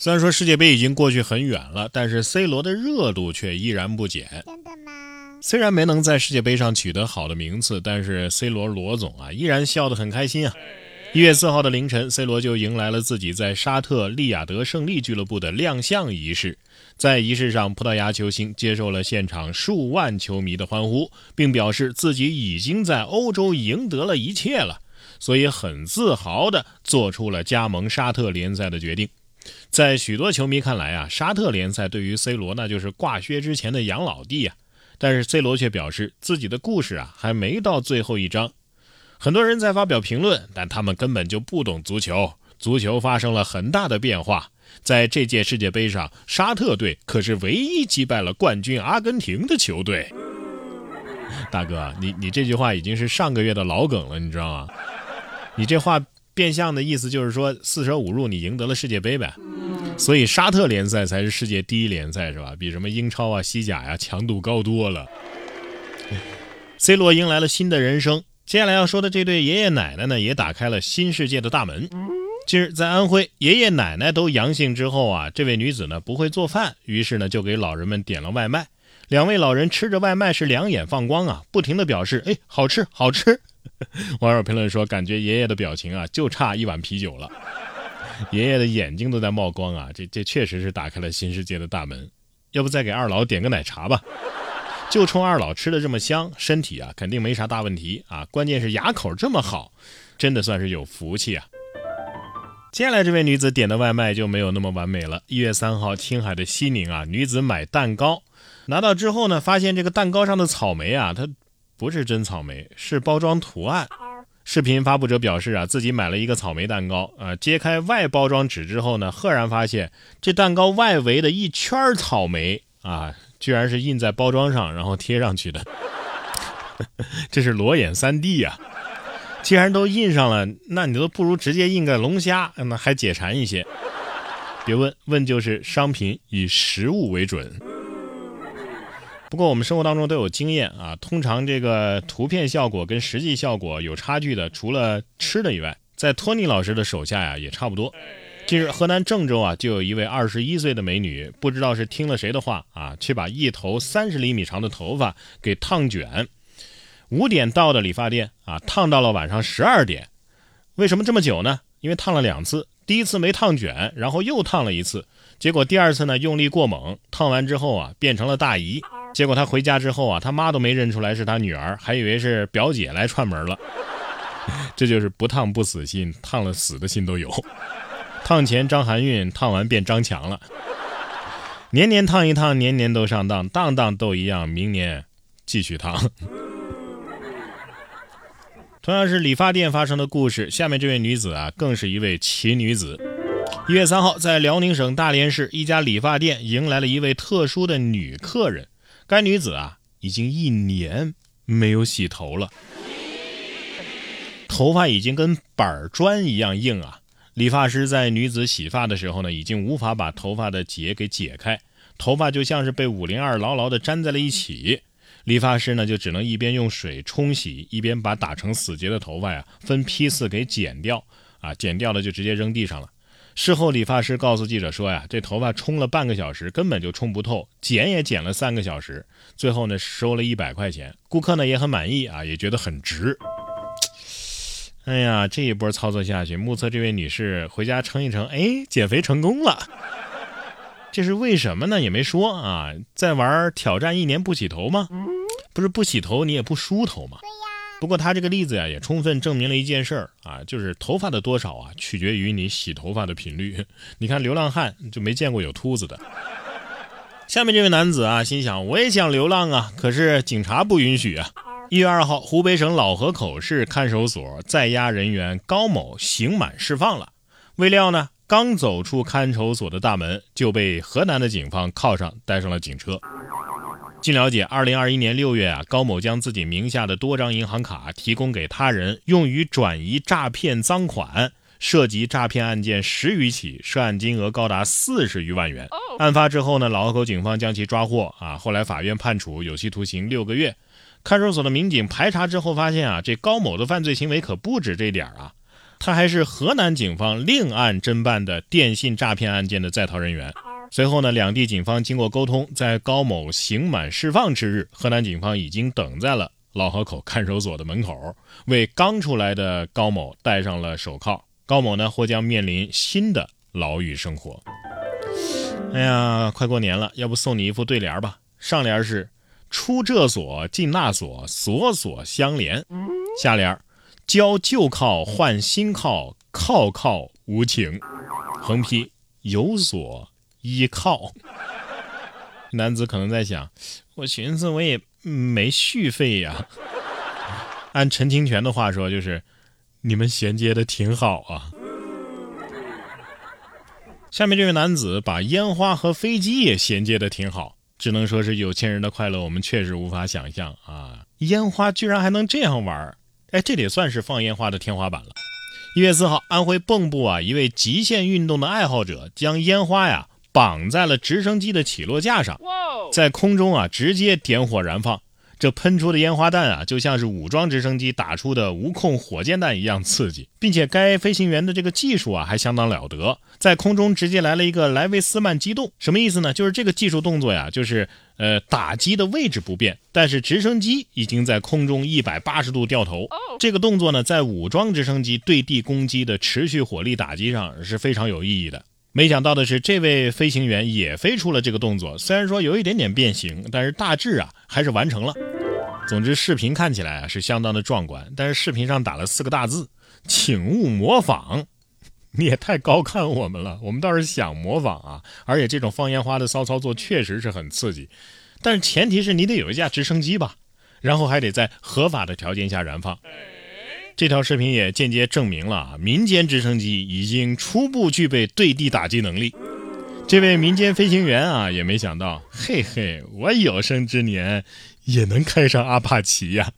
虽然说世界杯已经过去很远了，但是 C 罗的热度却依然不减。真的吗？虽然没能在世界杯上取得好的名次，但是 C 罗罗总啊依然笑得很开心啊。一月四号的凌晨，C 罗就迎来了自己在沙特利雅得胜利俱乐部的亮相仪式。在仪式上，葡萄牙球星接受了现场数万球迷的欢呼，并表示自己已经在欧洲赢得了一切了，所以很自豪地做出了加盟沙特联赛的决定。在许多球迷看来啊，沙特联赛对于 C 罗那就是挂靴之前的养老地啊。但是 C 罗却表示自己的故事啊还没到最后一章。很多人在发表评论，但他们根本就不懂足球。足球发生了很大的变化，在这届世界杯上，沙特队可是唯一击败了冠军阿根廷的球队。大哥，你你这句话已经是上个月的老梗了，你知道吗？你这话变相的意思就是说，四舍五入你赢得了世界杯呗。所以沙特联赛才是世界第一联赛是吧？比什么英超啊、西甲呀强度高多了。C 罗迎来了新的人生。接下来要说的这对爷爷奶奶呢，也打开了新世界的大门。近日在安徽，爷爷奶奶都阳性之后啊，这位女子呢不会做饭，于是呢就给老人们点了外卖。两位老人吃着外卖是两眼放光啊，不停的表示：“哎，好吃，好吃。”网友评论说：“感觉爷爷的表情啊，就差一碗啤酒了。”爷爷的眼睛都在冒光啊，这这确实是打开了新世界的大门。要不再给二老点个奶茶吧？就冲二老吃的这么香，身体啊肯定没啥大问题啊。关键是牙口这么好，真的算是有福气啊。接下来这位女子点的外卖就没有那么完美了。一月三号，青海的西宁啊，女子买蛋糕，拿到之后呢，发现这个蛋糕上的草莓啊，它不是真草莓，是包装图案。视频发布者表示啊，自己买了一个草莓蛋糕啊，揭开外包装纸之后呢，赫然发现这蛋糕外围的一圈草莓啊。居然是印在包装上，然后贴上去的，这是裸眼 3D 呀！既然都印上了，那你都不如直接印个龙虾，那还解馋一些。别问问就是商品以实物为准。不过我们生活当中都有经验啊，通常这个图片效果跟实际效果有差距的，除了吃的以外，在托尼老师的手下呀也差不多。近日，河南郑州啊，就有一位二十一岁的美女，不知道是听了谁的话啊，去把一头三十厘米长的头发给烫卷。五点到的理发店啊，烫到了晚上十二点。为什么这么久呢？因为烫了两次，第一次没烫卷，然后又烫了一次，结果第二次呢用力过猛，烫完之后啊变成了大姨。结果他回家之后啊，他妈都没认出来是他女儿，还以为是表姐来串门了。这就是不烫不死心，烫了死的心都有。烫前张含韵，烫完变张强了。年年烫一烫，年年都上当，当当都一样。明年继续烫。同样是理发店发生的故事，下面这位女子啊，更是一位奇女子。一月三号，在辽宁省大连市一家理发店迎来了一位特殊的女客人。该女子啊，已经一年没有洗头了，头发已经跟板砖一样硬啊。理发师在女子洗发的时候呢，已经无法把头发的结给解开，头发就像是被五零二牢牢的粘在了一起。理发师呢，就只能一边用水冲洗，一边把打成死结的头发呀分批次给剪掉。啊，剪掉了就直接扔地上了。事后，理发师告诉记者说呀，这头发冲了半个小时，根本就冲不透，剪也剪了三个小时，最后呢收了一百块钱。顾客呢也很满意啊，也觉得很值。哎呀，这一波操作下去，目测这位女士回家称一称，哎，减肥成功了。这是为什么呢？也没说啊。在玩挑战一年不洗头吗？不是不洗头你也不梳头吗？对呀。不过他这个例子呀，也充分证明了一件事儿啊，就是头发的多少啊，取决于你洗头发的频率。你看流浪汉就没见过有秃子的。下面这位男子啊，心想我也想流浪啊，可是警察不允许啊。一月二号，湖北省老河口市看守所在押人员高某刑满释放了。未料呢，刚走出看守所的大门，就被河南的警方铐上，带上了警车。据了解，二零二一年六月啊，高某将自己名下的多张银行卡提供给他人，用于转移诈骗赃款，涉及诈骗案件十余起，涉案金额高达四十余万元。案发之后呢，老河口警方将其抓获啊，后来法院判处有期徒刑六个月。看守所的民警排查之后发现啊，这高某的犯罪行为可不止这点啊！他还是河南警方另案侦办的电信诈骗案件的在逃人员。随后呢，两地警方经过沟通，在高某刑满释放之日，河南警方已经等在了老河口看守所的门口，为刚出来的高某戴上了手铐。高某呢，或将面临新的牢狱生活。哎呀，快过年了，要不送你一副对联吧？上联是“出这所进那所，所所相连”，下联“交旧铐换新铐，铐铐无情”，横批“有所”。依靠，男子可能在想，我寻思我也没续费呀。按陈清泉的话说，就是你们衔接的挺好啊。下面这位男子把烟花和飞机也衔接的挺好，只能说是有钱人的快乐，我们确实无法想象啊。烟花居然还能这样玩，哎，这得算是放烟花的天花板了。一月四号，安徽蚌埠啊，一位极限运动的爱好者将烟花呀。绑在了直升机的起落架上，在空中啊直接点火燃放，这喷出的烟花弹啊就像是武装直升机打出的无控火箭弹一样刺激，并且该飞行员的这个技术啊还相当了得，在空中直接来了一个莱维斯曼机动，什么意思呢？就是这个技术动作呀，就是呃打击的位置不变，但是直升机已经在空中一百八十度掉头，这个动作呢在武装直升机对地攻击的持续火力打击上是非常有意义的。没想到的是，这位飞行员也飞出了这个动作，虽然说有一点点变形，但是大致啊还是完成了。总之，视频看起来啊是相当的壮观，但是视频上打了四个大字：“请勿模仿。”你也太高看我们了，我们倒是想模仿啊，而且这种放烟花的骚操作确实是很刺激，但是前提是你得有一架直升机吧，然后还得在合法的条件下燃放。这条视频也间接证明了民间直升机已经初步具备对地打击能力。这位民间飞行员啊，也没想到，嘿嘿，我有生之年也能开上阿帕奇呀。